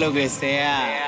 lo que sea.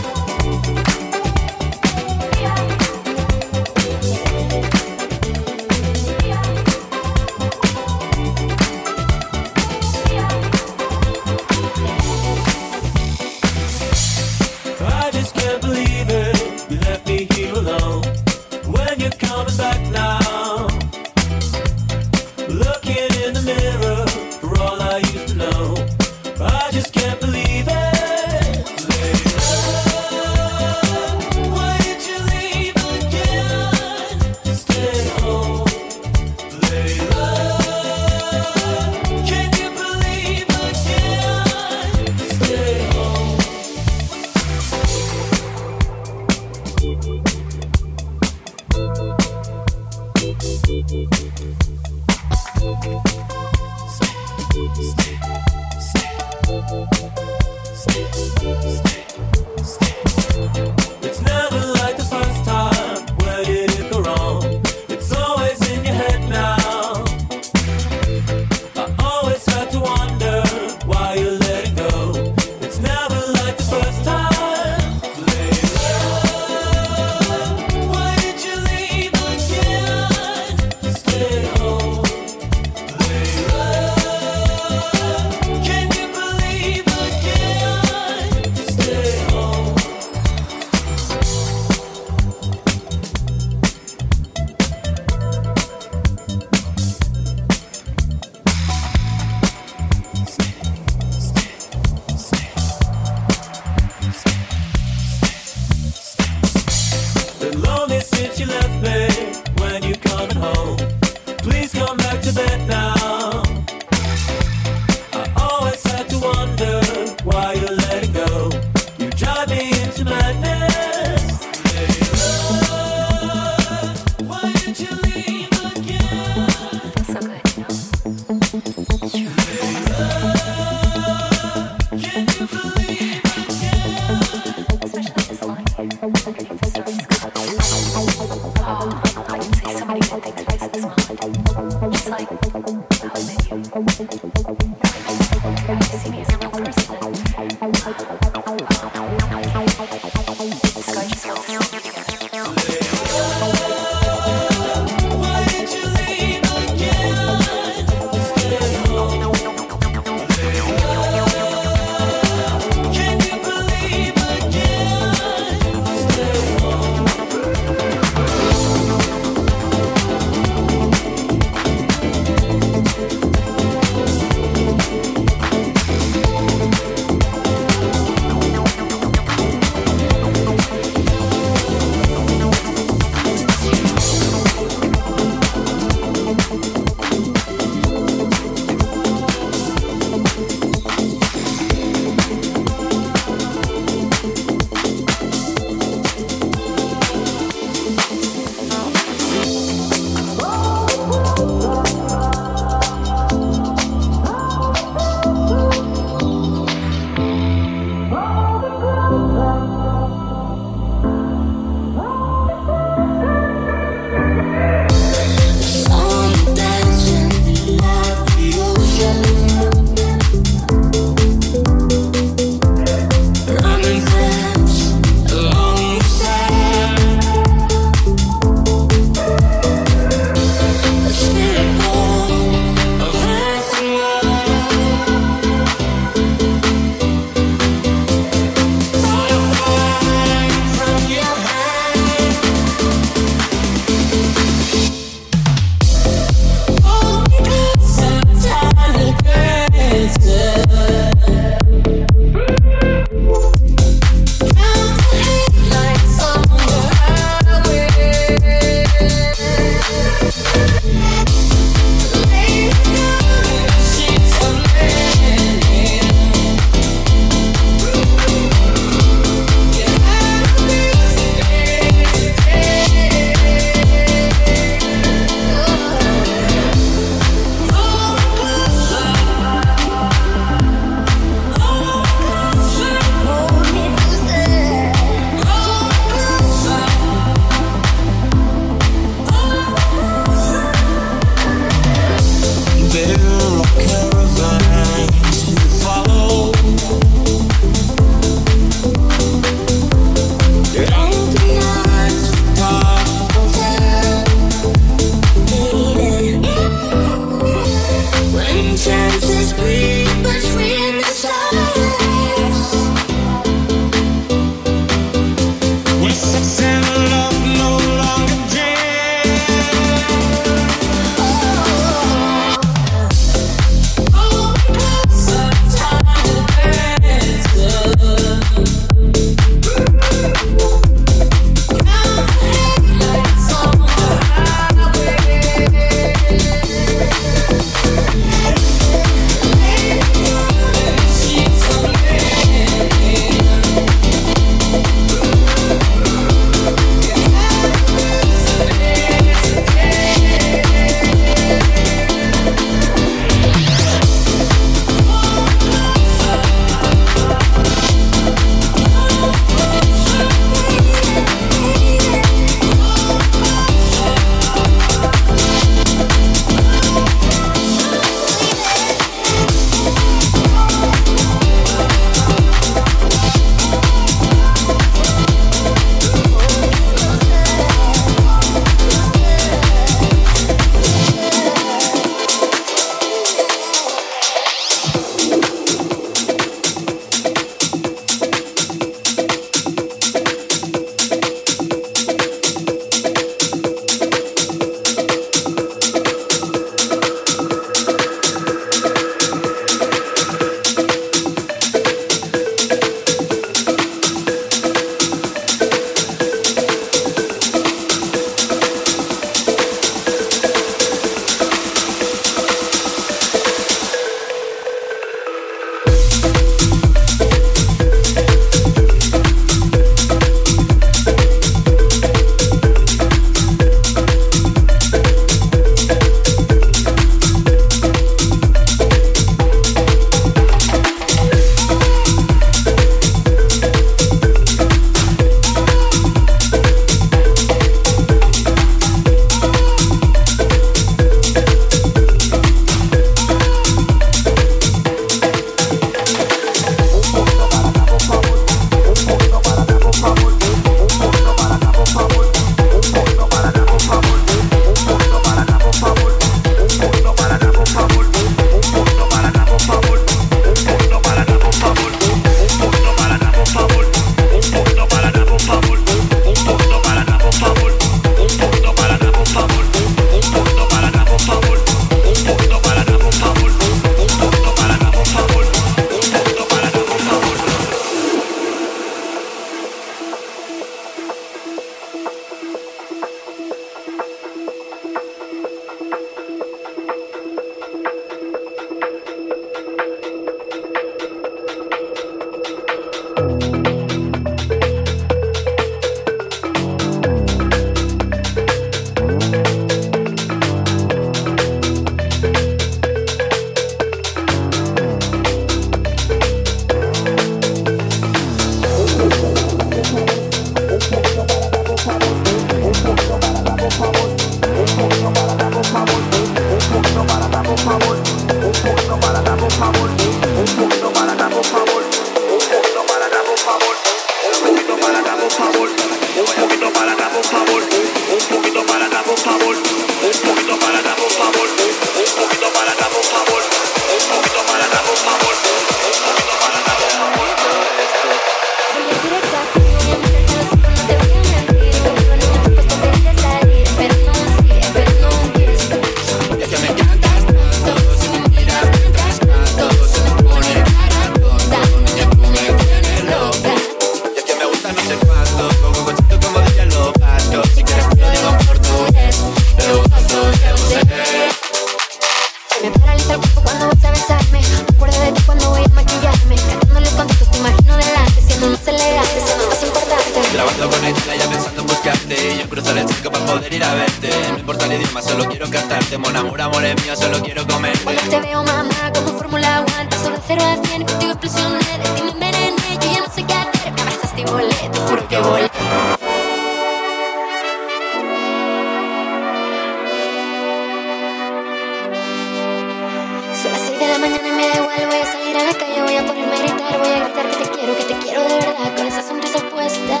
la mañana me da igual, voy a salir a la calle, voy a ponerme a gritar, voy a gritar que te quiero, que te quiero de verdad, con esa sonrisa puesta.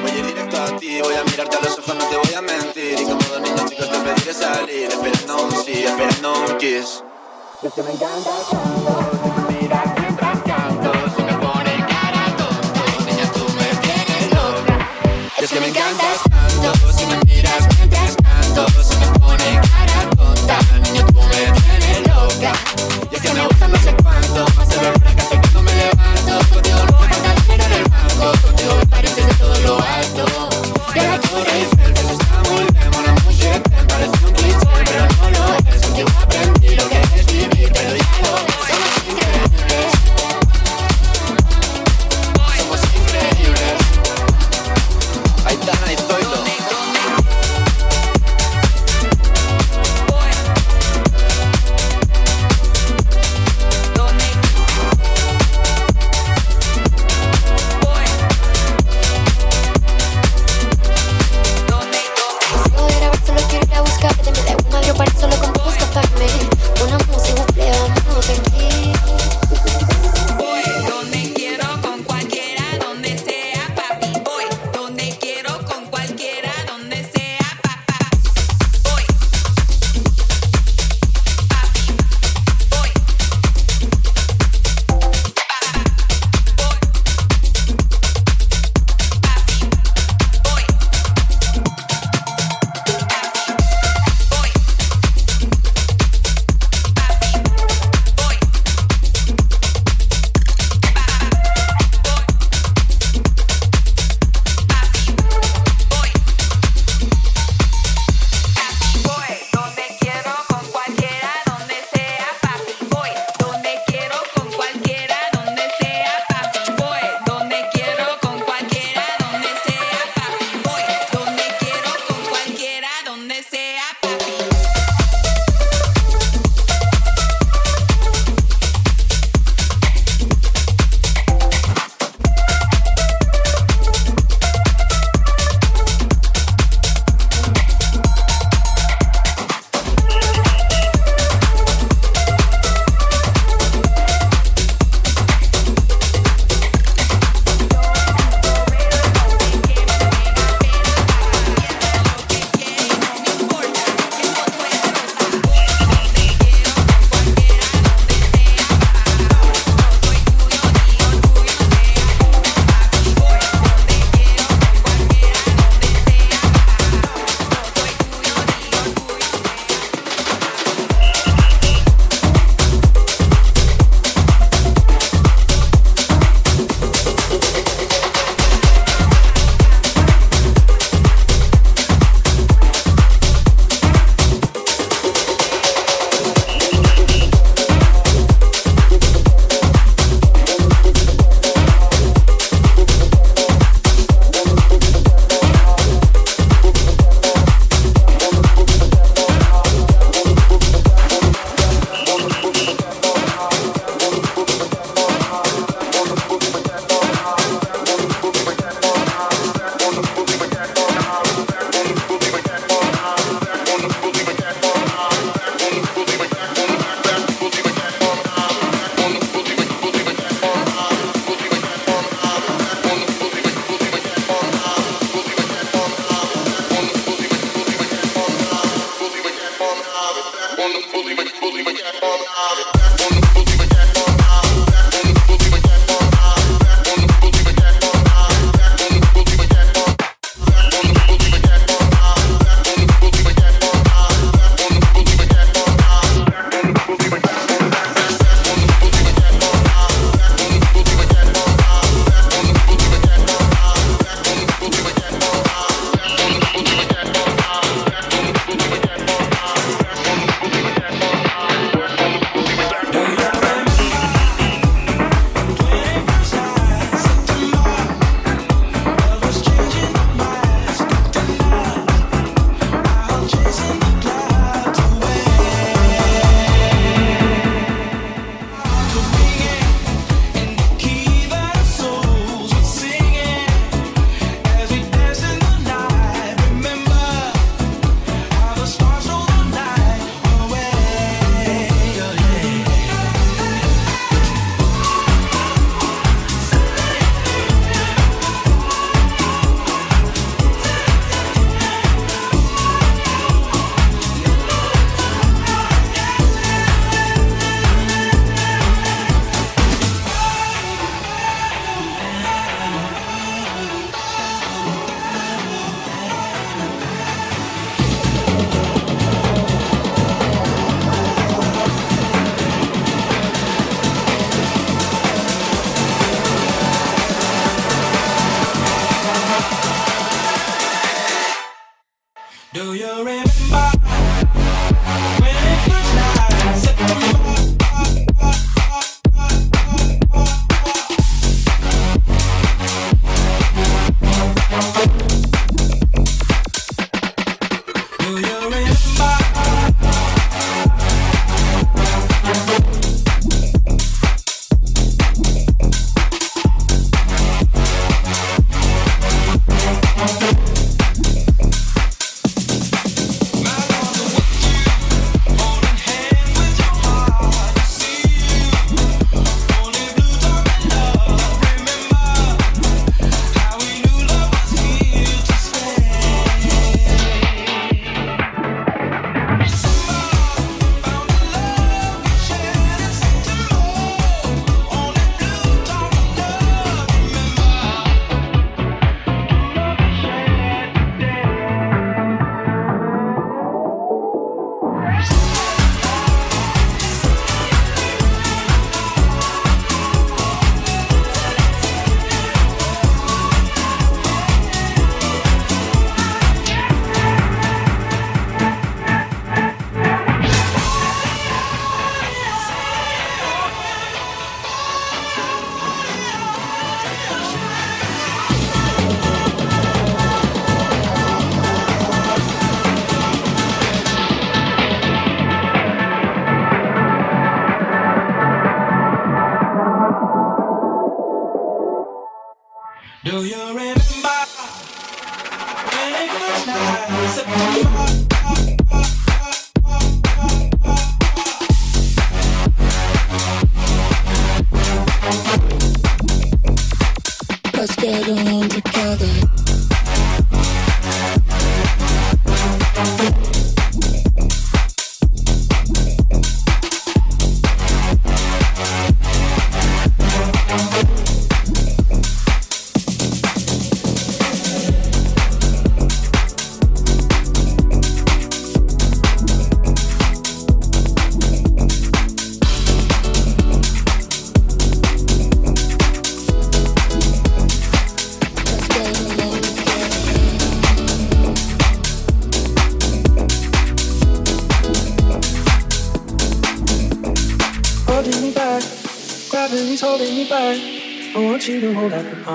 Voy a ir directo a ti, voy a mirarte a los ojos, no te voy a mentir. Y como dos niños chicos te pediré salir, esperando un sí, esperando un kiss. Es que me encanta cuando me miras mientras canto, me pone cara niña tú me tienes loca. Es que me encantas tanto, si me miras mientras canto, se me pone cara amores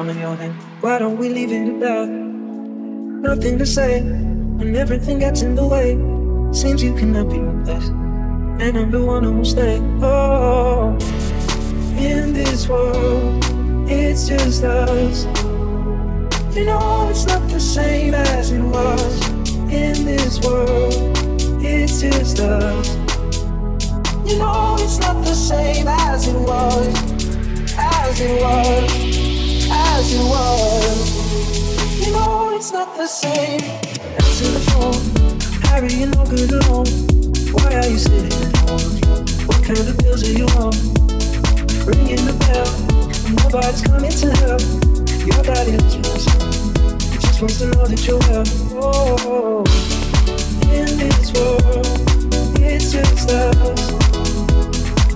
palm of your hand. Why don't we leave it at that? Nothing to say when everything gets in the way. Seems you cannot be replaced, and I'm the one who will stay. Oh, in this world, it's just us. You know it's not the same as it was. In this world, it's just us. You know it's not the same as it was, as it was, as you are. You know it's not the same. Answer the phone, Harry, you're no good alone. Why are you sitting at home? What kind of pills are you on? Ringing the bell, nobody's coming to help. Your daddy lives just wants to know that you're well. Oh, in this world, it's just us.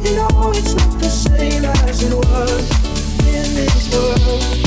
You know it's not the same as it was in this world.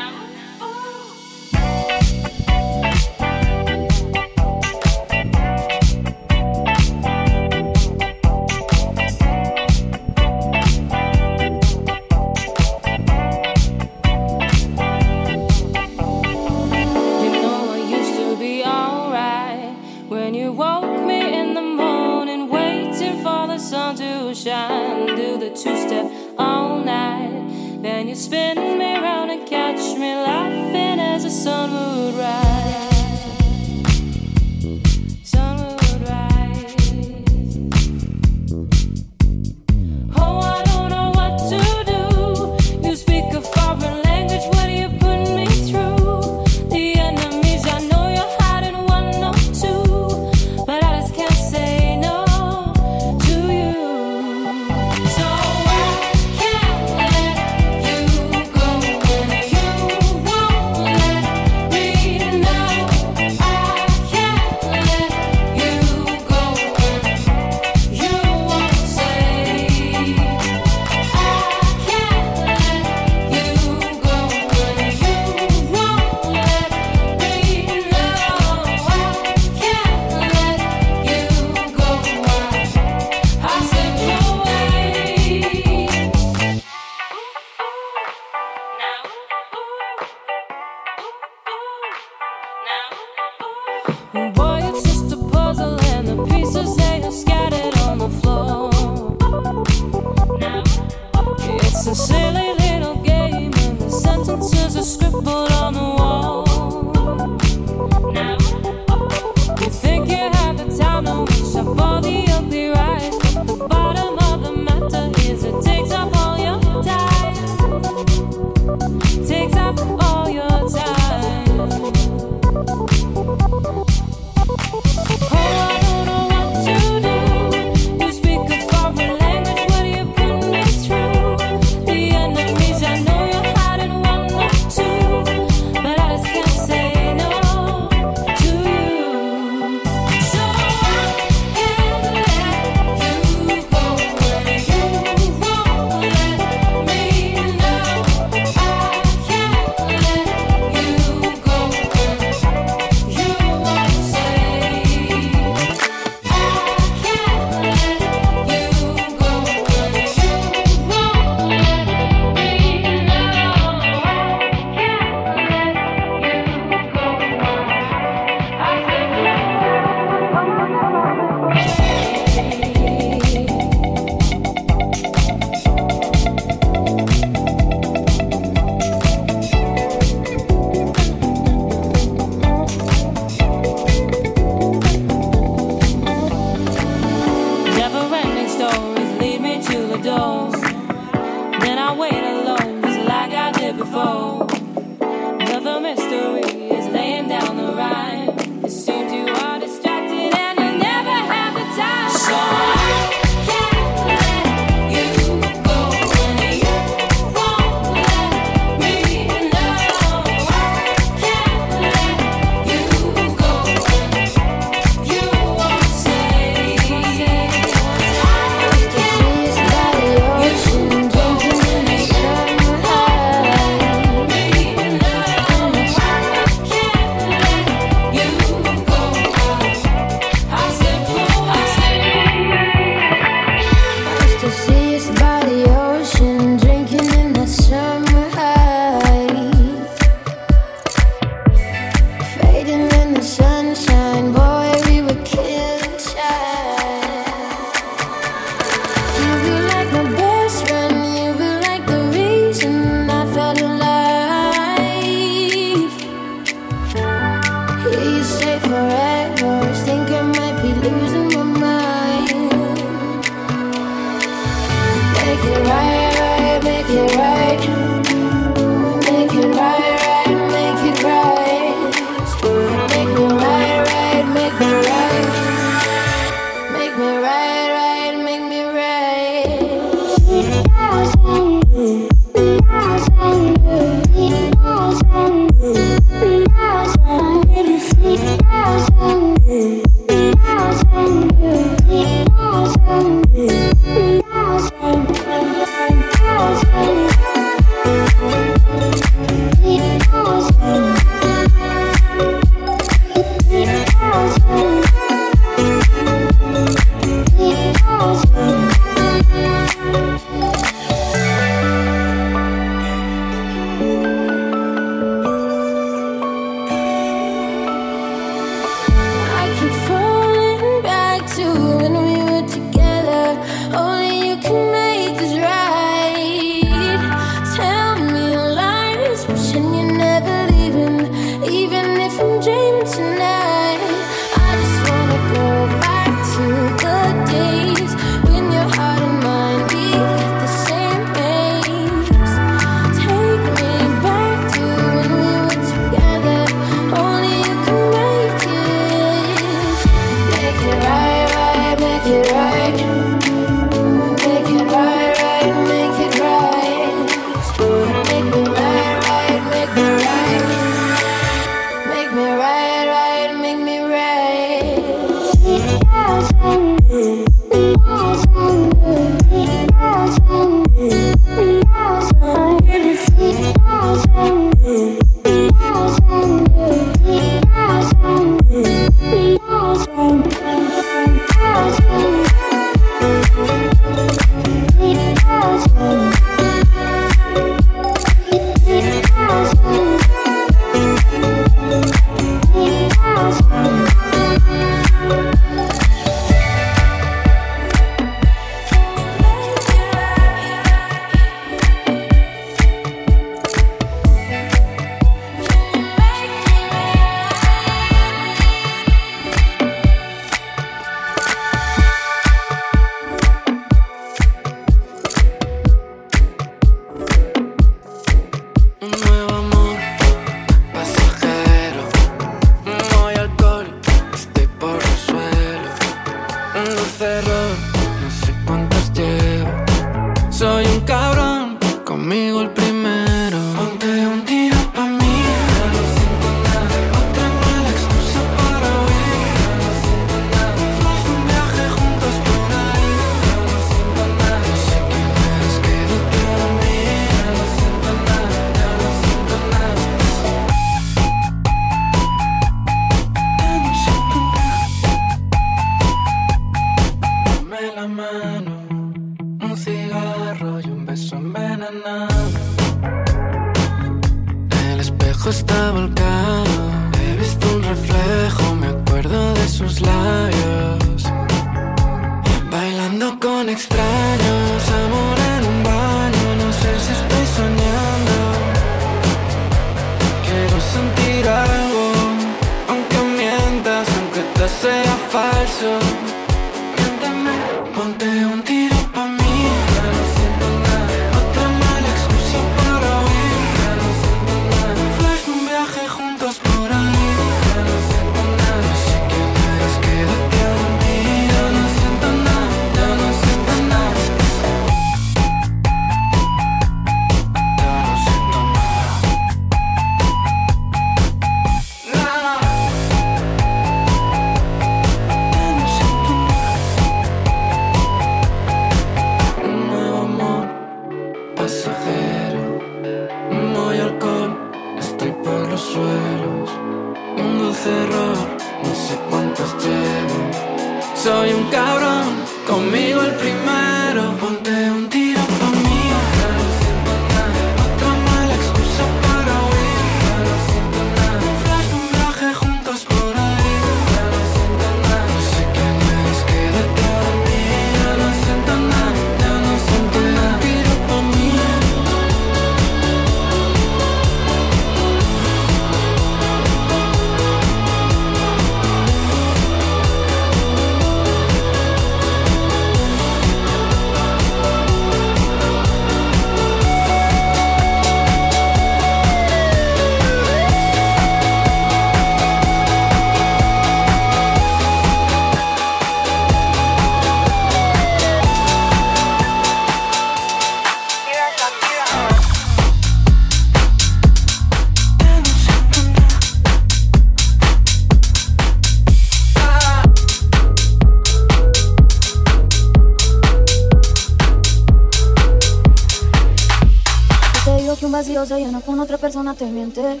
te miente.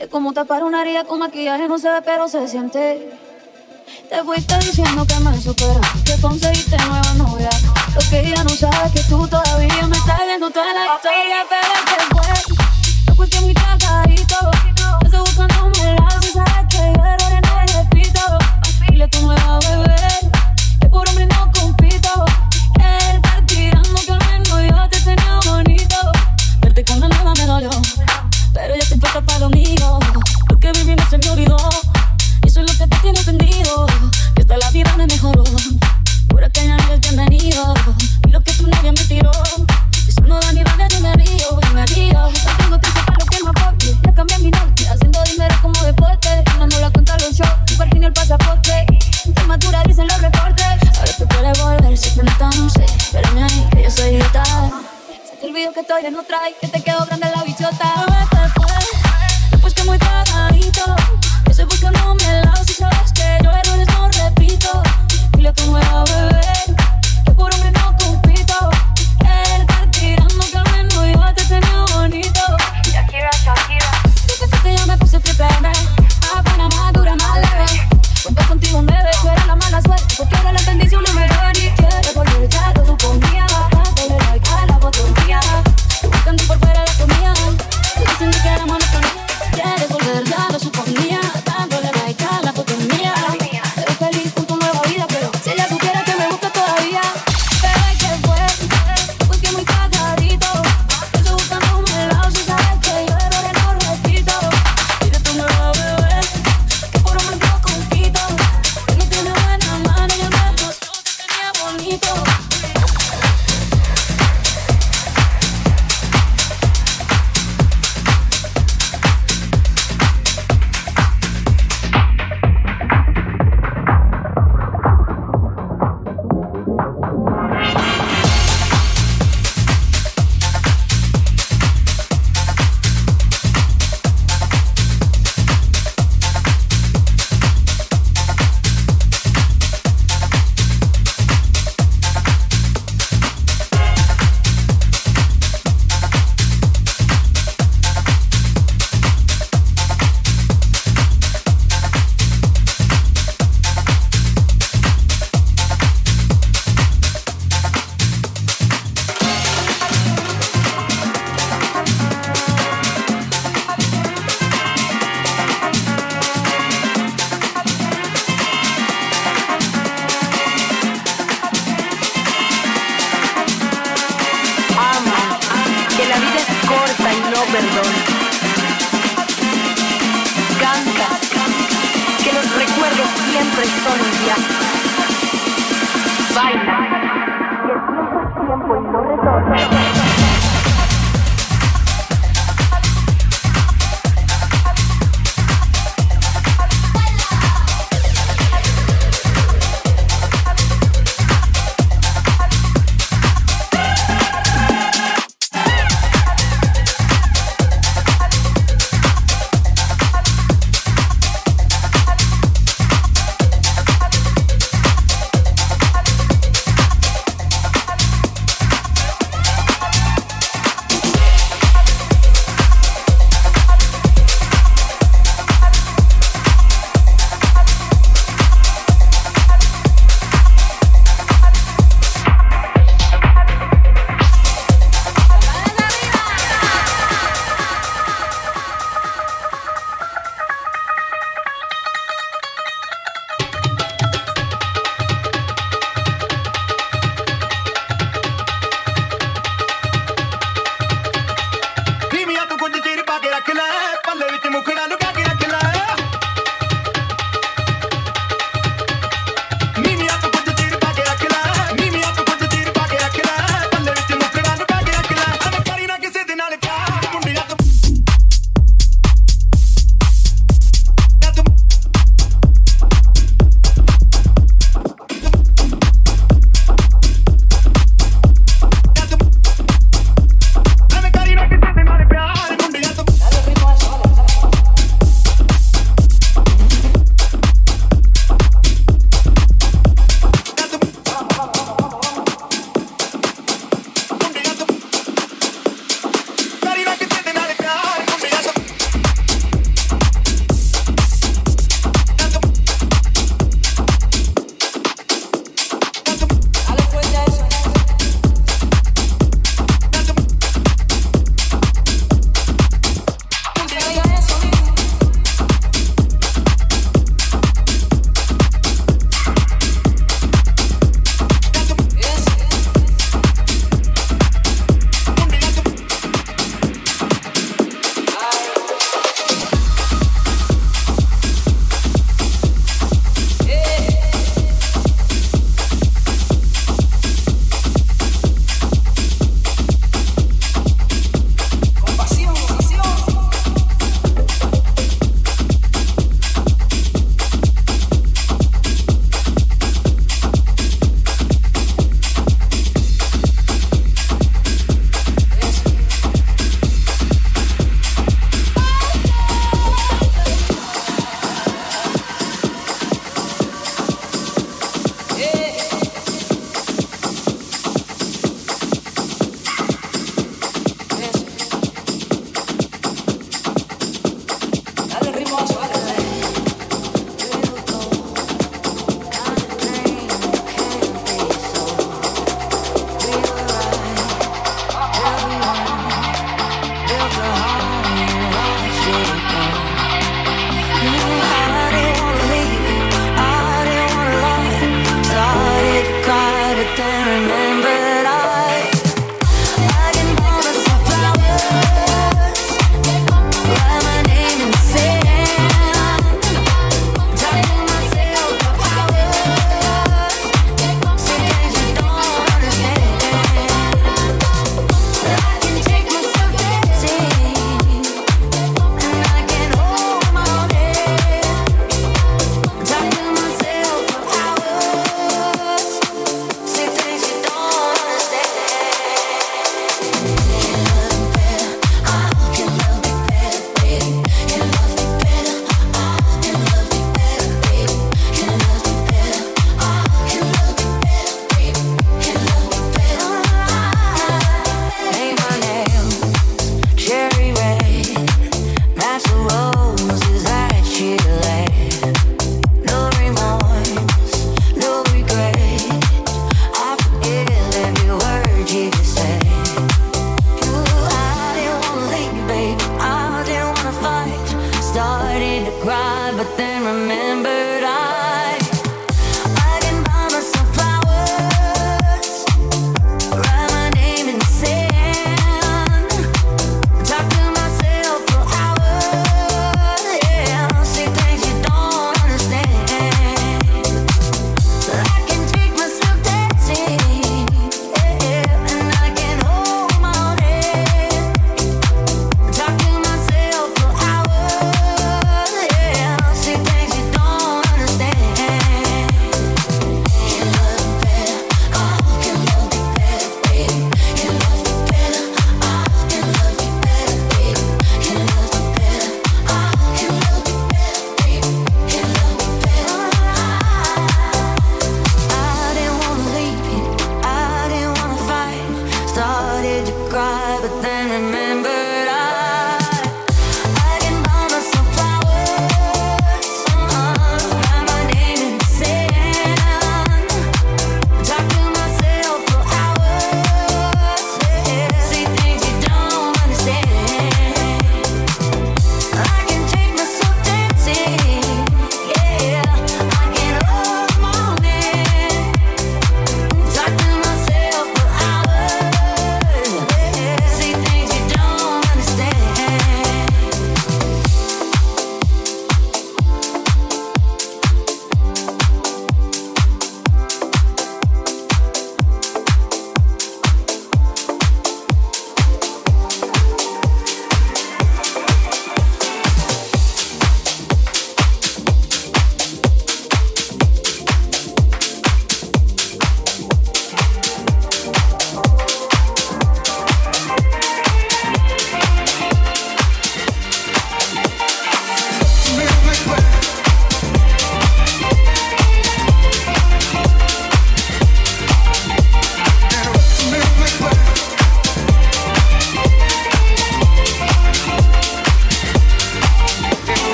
Es como tapar una herida con maquillaje, no se ve, pero se siente. Te fuiste diciendo que me superas, que conseguiste